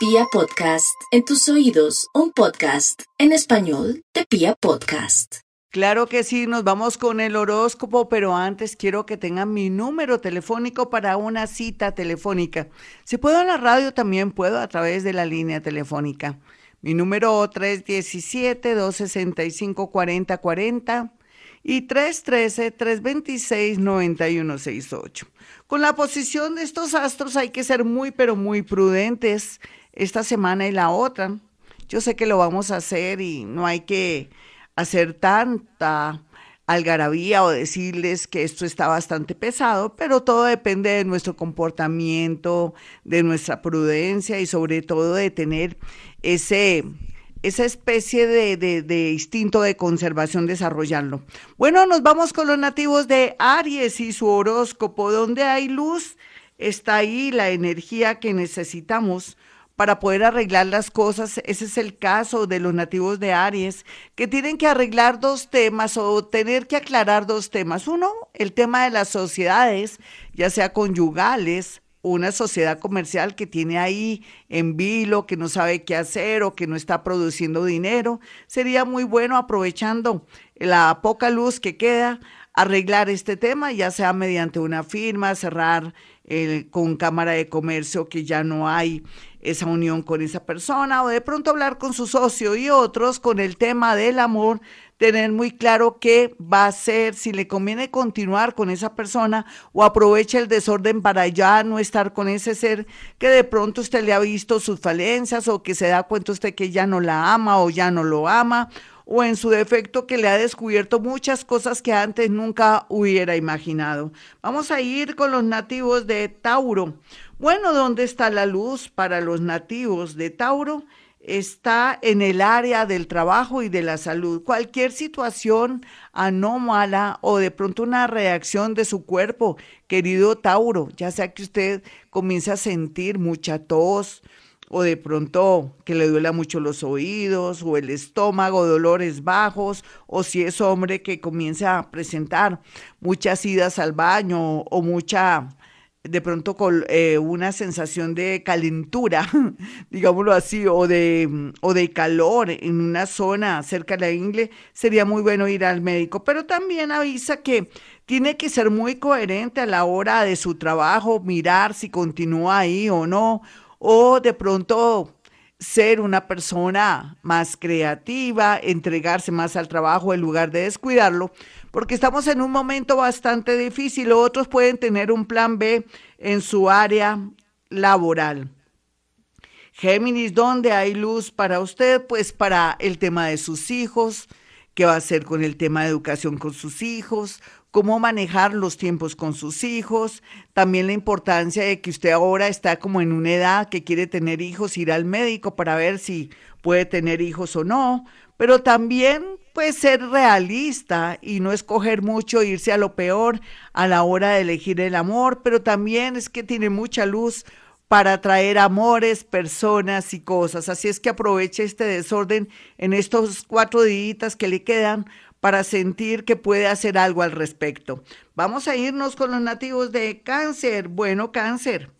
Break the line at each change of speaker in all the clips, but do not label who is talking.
Pia Podcast, en tus oídos, un podcast en español de Pia Podcast.
Claro que sí, nos vamos con el horóscopo, pero antes quiero que tengan mi número telefónico para una cita telefónica. Si puedo en la radio, también puedo a través de la línea telefónica. Mi número 317-265-4040 y 313-326-9168. Con la posición de estos astros hay que ser muy, pero muy prudentes esta semana y la otra. Yo sé que lo vamos a hacer y no hay que hacer tanta algarabía o decirles que esto está bastante pesado, pero todo depende de nuestro comportamiento, de nuestra prudencia y sobre todo de tener ese, esa especie de, de, de, instinto de conservación, desarrollarlo. Bueno, nos vamos con los nativos de Aries y su horóscopo. Donde hay luz, está ahí la energía que necesitamos para poder arreglar las cosas. Ese es el caso de los nativos de Aries, que tienen que arreglar dos temas o tener que aclarar dos temas. Uno, el tema de las sociedades, ya sea conyugales, una sociedad comercial que tiene ahí en vilo, que no sabe qué hacer o que no está produciendo dinero. Sería muy bueno aprovechando la poca luz que queda arreglar este tema, ya sea mediante una firma, cerrar eh, con Cámara de Comercio que ya no hay esa unión con esa persona o de pronto hablar con su socio y otros con el tema del amor, tener muy claro qué va a hacer, si le conviene continuar con esa persona o aprovecha el desorden para ya no estar con ese ser que de pronto usted le ha visto sus falencias o que se da cuenta usted que ya no la ama o ya no lo ama o en su defecto que le ha descubierto muchas cosas que antes nunca hubiera imaginado. Vamos a ir con los nativos de Tauro. Bueno, ¿dónde está la luz para los nativos de Tauro? Está en el área del trabajo y de la salud. Cualquier situación anómala o de pronto una reacción de su cuerpo, querido Tauro, ya sea que usted comience a sentir mucha tos, o de pronto que le duela mucho los oídos o el estómago, dolores bajos, o si es hombre que comienza a presentar muchas idas al baño o mucha de pronto con eh, una sensación de calentura, digámoslo así, o de, o de calor en una zona cerca de la ingle, sería muy bueno ir al médico. Pero también avisa que tiene que ser muy coherente a la hora de su trabajo, mirar si continúa ahí o no, o de pronto ser una persona más creativa, entregarse más al trabajo en lugar de descuidarlo, porque estamos en un momento bastante difícil. Otros pueden tener un plan B en su área laboral. Géminis, ¿dónde hay luz para usted? Pues para el tema de sus hijos, qué va a hacer con el tema de educación con sus hijos, cómo manejar los tiempos con sus hijos, también la importancia de que usted ahora está como en una edad que quiere tener hijos, ir al médico para ver si puede tener hijos o no, pero también pues ser realista y no escoger mucho, irse a lo peor a la hora de elegir el amor, pero también es que tiene mucha luz para atraer amores, personas y cosas. Así es que aproveche este desorden en estos cuatro días que le quedan para sentir que puede hacer algo al respecto. Vamos a irnos con los nativos de cáncer. Bueno, cáncer,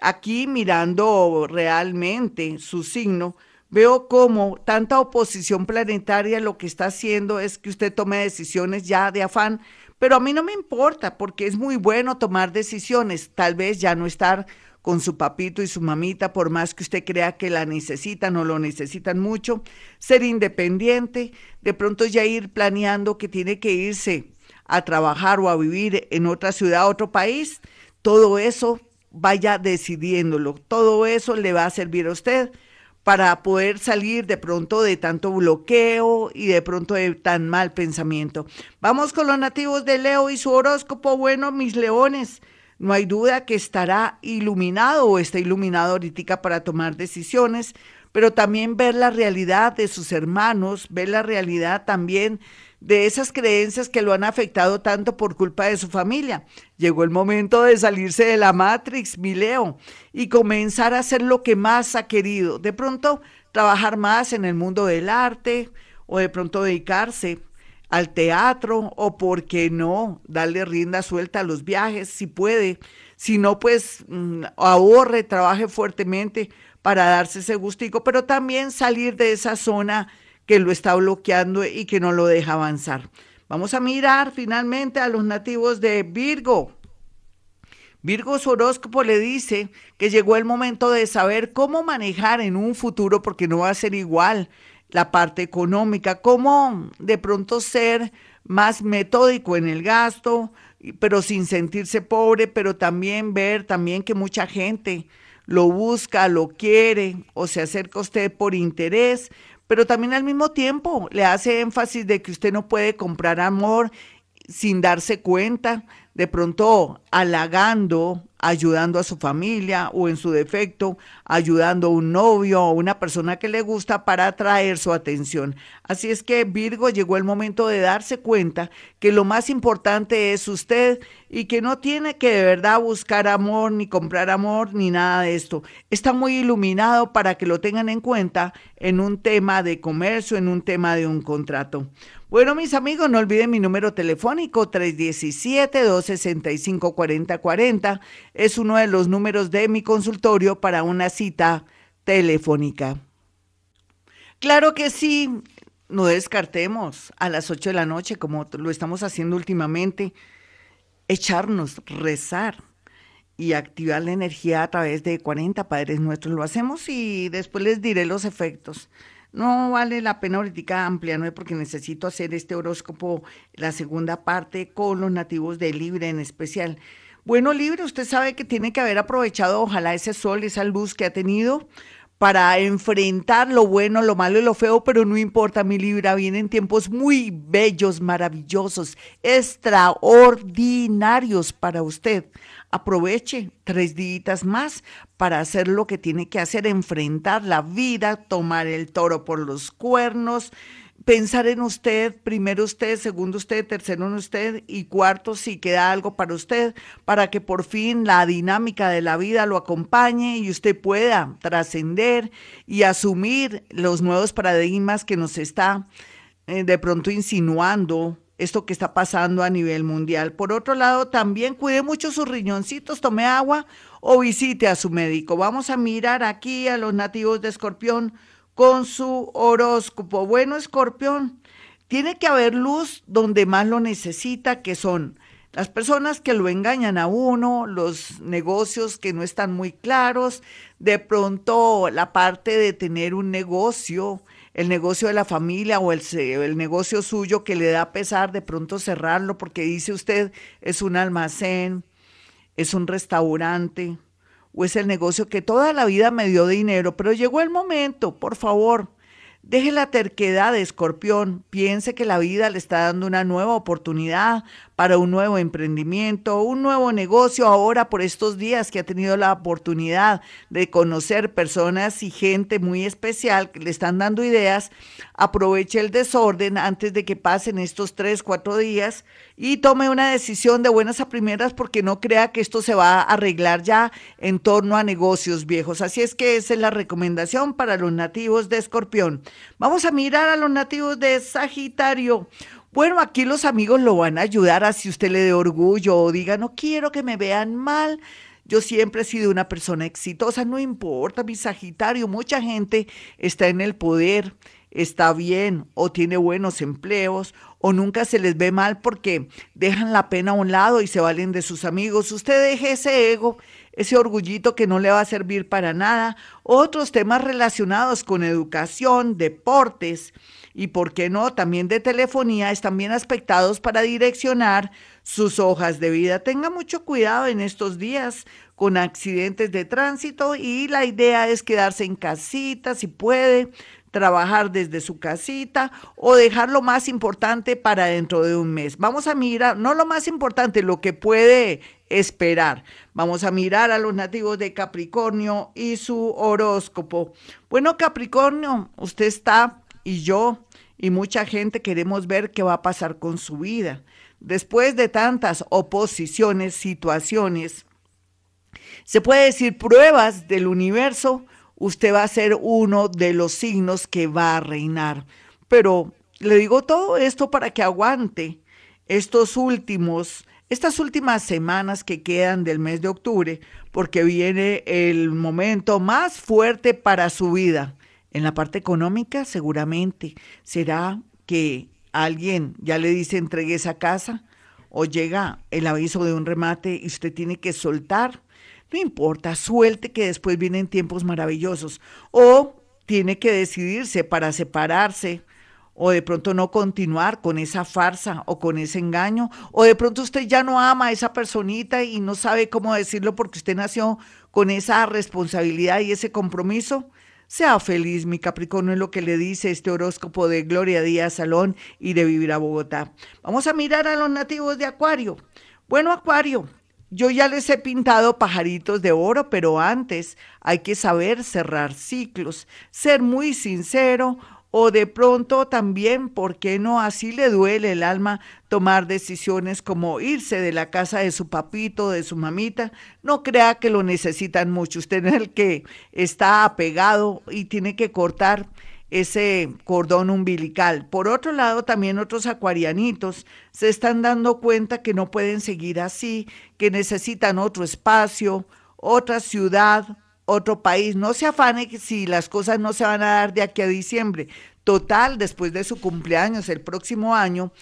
aquí mirando realmente su signo, veo como tanta oposición planetaria lo que está haciendo es que usted tome decisiones ya de afán, pero a mí no me importa porque es muy bueno tomar decisiones, tal vez ya no estar con su papito y su mamita, por más que usted crea que la necesitan o lo necesitan mucho, ser independiente, de pronto ya ir planeando que tiene que irse a trabajar o a vivir en otra ciudad, otro país, todo eso vaya decidiéndolo, todo eso le va a servir a usted para poder salir de pronto de tanto bloqueo y de pronto de tan mal pensamiento. Vamos con los nativos de Leo y su horóscopo. Bueno, mis leones, no hay duda que estará iluminado o está iluminado ahorita para tomar decisiones, pero también ver la realidad de sus hermanos, ver la realidad también de esas creencias que lo han afectado tanto por culpa de su familia. Llegó el momento de salirse de la Matrix, mi Leo, y comenzar a hacer lo que más ha querido. De pronto, trabajar más en el mundo del arte o de pronto dedicarse al teatro o, ¿por qué no?, darle rienda suelta a los viajes, si puede. Si no, pues mm, ahorre, trabaje fuertemente para darse ese gustico, pero también salir de esa zona que lo está bloqueando y que no lo deja avanzar. Vamos a mirar finalmente a los nativos de Virgo. Virgo su horóscopo le dice que llegó el momento de saber cómo manejar en un futuro, porque no va a ser igual la parte económica, cómo de pronto ser más metódico en el gasto, pero sin sentirse pobre, pero también ver también que mucha gente lo busca, lo quiere o se acerca a usted por interés, pero también al mismo tiempo le hace énfasis de que usted no puede comprar amor sin darse cuenta, de pronto halagando, ayudando a su familia o en su defecto, ayudando a un novio o una persona que le gusta para atraer su atención. Así es que Virgo llegó el momento de darse cuenta que lo más importante es usted y que no tiene que de verdad buscar amor ni comprar amor ni nada de esto. Está muy iluminado para que lo tengan en cuenta en un tema de comercio, en un tema de un contrato. Bueno, mis amigos, no olviden mi número telefónico 317-265-4040. Es uno de los números de mi consultorio para una cita telefónica. Claro que sí, no descartemos a las 8 de la noche, como lo estamos haciendo últimamente, echarnos, rezar y activar la energía a través de 40 Padres Nuestros. Lo hacemos y después les diré los efectos. No vale la pena ahorita ampliarme porque necesito hacer este horóscopo, la segunda parte, con los nativos de Libre en especial. Bueno, Libre, usted sabe que tiene que haber aprovechado, ojalá, ese sol, esa luz que ha tenido para enfrentar lo bueno, lo malo y lo feo, pero no importa, mi Libra, vienen tiempos muy bellos, maravillosos, extraordinarios para usted. Aproveche tres días más para hacer lo que tiene que hacer, enfrentar la vida, tomar el toro por los cuernos, pensar en usted, primero usted, segundo usted, tercero en usted y cuarto si queda algo para usted, para que por fin la dinámica de la vida lo acompañe y usted pueda trascender y asumir los nuevos paradigmas que nos está eh, de pronto insinuando esto que está pasando a nivel mundial. Por otro lado, también cuide mucho sus riñoncitos, tome agua o visite a su médico. Vamos a mirar aquí a los nativos de Escorpión con su horóscopo. Bueno, Escorpión, tiene que haber luz donde más lo necesita, que son las personas que lo engañan a uno, los negocios que no están muy claros, de pronto la parte de tener un negocio el negocio de la familia o el, el, negocio suyo que le da pesar de pronto cerrarlo porque dice usted es un almacén, es un restaurante o es el negocio que toda la vida me dio dinero, pero llegó el momento, por favor, Deje la terquedad de escorpión, piense que la vida le está dando una nueva oportunidad para un nuevo emprendimiento, un nuevo negocio ahora por estos días que ha tenido la oportunidad de conocer personas y gente muy especial que le están dando ideas, aproveche el desorden antes de que pasen estos tres, cuatro días y tome una decisión de buenas a primeras porque no crea que esto se va a arreglar ya en torno a negocios viejos. Así es que esa es la recomendación para los nativos de Escorpión. Vamos a mirar a los nativos de Sagitario. Bueno, aquí los amigos lo van a ayudar a si usted le dé orgullo o diga, no quiero que me vean mal. Yo siempre he sido una persona exitosa, no importa mi Sagitario, mucha gente está en el poder, está bien o tiene buenos empleos o nunca se les ve mal porque dejan la pena a un lado y se valen de sus amigos. Usted deje ese ego, ese orgullito que no le va a servir para nada. Otros temas relacionados con educación, deportes y, ¿por qué no?, también de telefonía están bien aspectados para direccionar sus hojas de vida. Tenga mucho cuidado en estos días con accidentes de tránsito y la idea es quedarse en casita si puede, trabajar desde su casita o dejar lo más importante para dentro de un mes. Vamos a mirar, no lo más importante, lo que puede esperar. Vamos a mirar a los nativos de Capricornio y su horóscopo. Bueno, Capricornio, usted está y yo y mucha gente queremos ver qué va a pasar con su vida. Después de tantas oposiciones, situaciones, se puede decir pruebas del universo, usted va a ser uno de los signos que va a reinar. Pero le digo todo esto para que aguante estos últimos estas últimas semanas que quedan del mes de octubre, porque viene el momento más fuerte para su vida. En la parte económica, seguramente, será que alguien ya le dice entregue esa casa o llega el aviso de un remate y usted tiene que soltar. No importa, suelte que después vienen tiempos maravillosos. O tiene que decidirse para separarse o de pronto no continuar con esa farsa o con ese engaño, o de pronto usted ya no ama a esa personita y no sabe cómo decirlo porque usted nació con esa responsabilidad y ese compromiso. Sea feliz, mi Capricornio, es lo que le dice este horóscopo de Gloria Díaz Salón y de Vivir a Bogotá. Vamos a mirar a los nativos de Acuario. Bueno, Acuario, yo ya les he pintado pajaritos de oro, pero antes hay que saber cerrar ciclos, ser muy sincero, o de pronto también, ¿por qué no? Así le duele el alma tomar decisiones como irse de la casa de su papito, de su mamita. No crea que lo necesitan mucho. Usted es el que está apegado y tiene que cortar ese cordón umbilical. Por otro lado, también otros acuarianitos se están dando cuenta que no pueden seguir así, que necesitan otro espacio, otra ciudad, otro país. No se afane si las cosas no se van a dar de aquí a diciembre. Total, después de su cumpleaños el próximo año,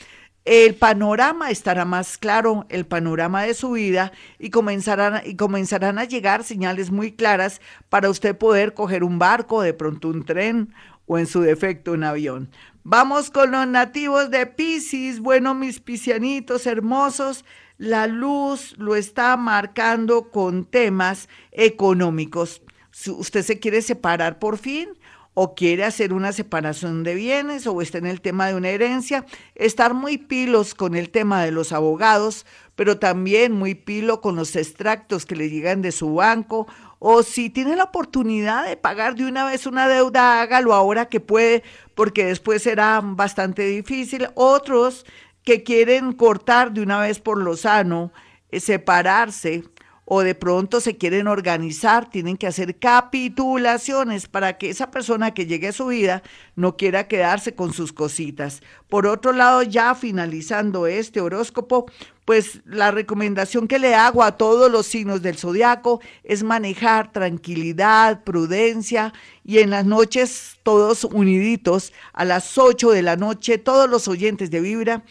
el panorama estará más claro, el panorama de su vida, y comenzarán, y comenzarán a llegar señales muy claras para usted poder coger un barco, de pronto un tren o en su defecto un avión. Vamos con los nativos de Pisces. Bueno, mis piscianitos hermosos, la luz lo está marcando con temas económicos. ¿Usted se quiere separar por fin? o quiere hacer una separación de bienes o está en el tema de una herencia, estar muy pilos con el tema de los abogados, pero también muy pilo con los extractos que le llegan de su banco o si tiene la oportunidad de pagar de una vez una deuda, hágalo ahora que puede, porque después será bastante difícil. Otros que quieren cortar de una vez por lo sano, eh, separarse o de pronto se quieren organizar, tienen que hacer capitulaciones para que esa persona que llegue a su vida no quiera quedarse con sus cositas. Por otro lado, ya finalizando este horóscopo, pues la recomendación que le hago a todos los signos del zodiaco es manejar tranquilidad, prudencia y en las noches todos uniditos a las 8 de la noche, todos los oyentes de Vibra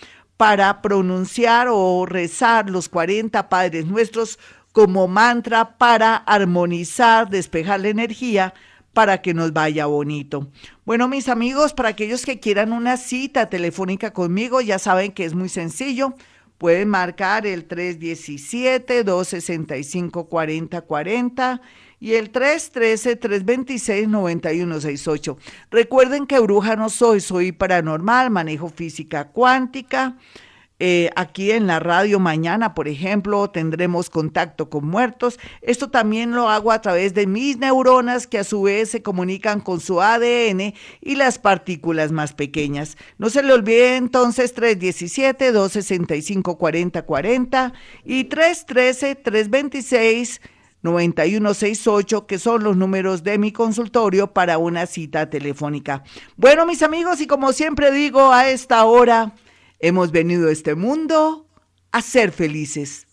para pronunciar o rezar los 40 Padres Nuestros como mantra para armonizar, despejar la energía para que nos vaya bonito. Bueno, mis amigos, para aquellos que quieran una cita telefónica conmigo, ya saben que es muy sencillo. Pueden marcar el 317-265-4040 y el 313-326-9168. Recuerden que bruja no soy, soy paranormal, manejo física cuántica. Eh, aquí en la radio mañana, por ejemplo, tendremos contacto con muertos. Esto también lo hago a través de mis neuronas que a su vez se comunican con su ADN y las partículas más pequeñas. No se le olvide entonces 317-265-4040 y 313-326. 9168, que son los números de mi consultorio para una cita telefónica. Bueno, mis amigos, y como siempre digo a esta hora, hemos venido a este mundo a ser felices.